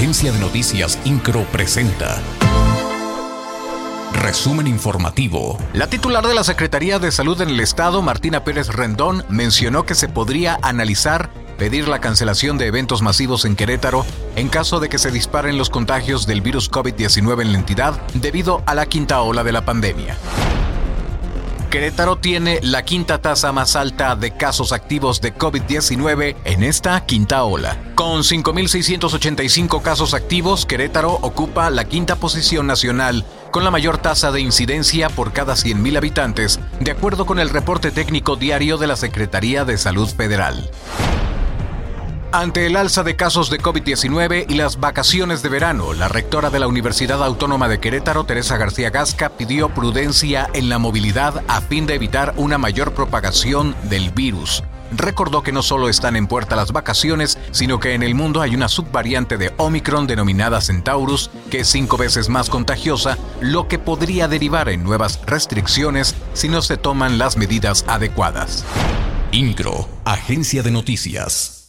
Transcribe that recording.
Agencia de Noticias Incro presenta. Resumen informativo. La titular de la Secretaría de Salud en el Estado, Martina Pérez Rendón, mencionó que se podría analizar pedir la cancelación de eventos masivos en Querétaro en caso de que se disparen los contagios del virus COVID-19 en la entidad debido a la quinta ola de la pandemia. Querétaro tiene la quinta tasa más alta de casos activos de COVID-19 en esta quinta ola. Con 5.685 casos activos, Querétaro ocupa la quinta posición nacional con la mayor tasa de incidencia por cada 100.000 habitantes, de acuerdo con el reporte técnico diario de la Secretaría de Salud Federal. Ante el alza de casos de COVID-19 y las vacaciones de verano, la rectora de la Universidad Autónoma de Querétaro, Teresa García Gasca, pidió prudencia en la movilidad a fin de evitar una mayor propagación del virus. Recordó que no solo están en puerta las vacaciones, sino que en el mundo hay una subvariante de Omicron denominada Centaurus, que es cinco veces más contagiosa, lo que podría derivar en nuevas restricciones si no se toman las medidas adecuadas. INCRO, Agencia de Noticias.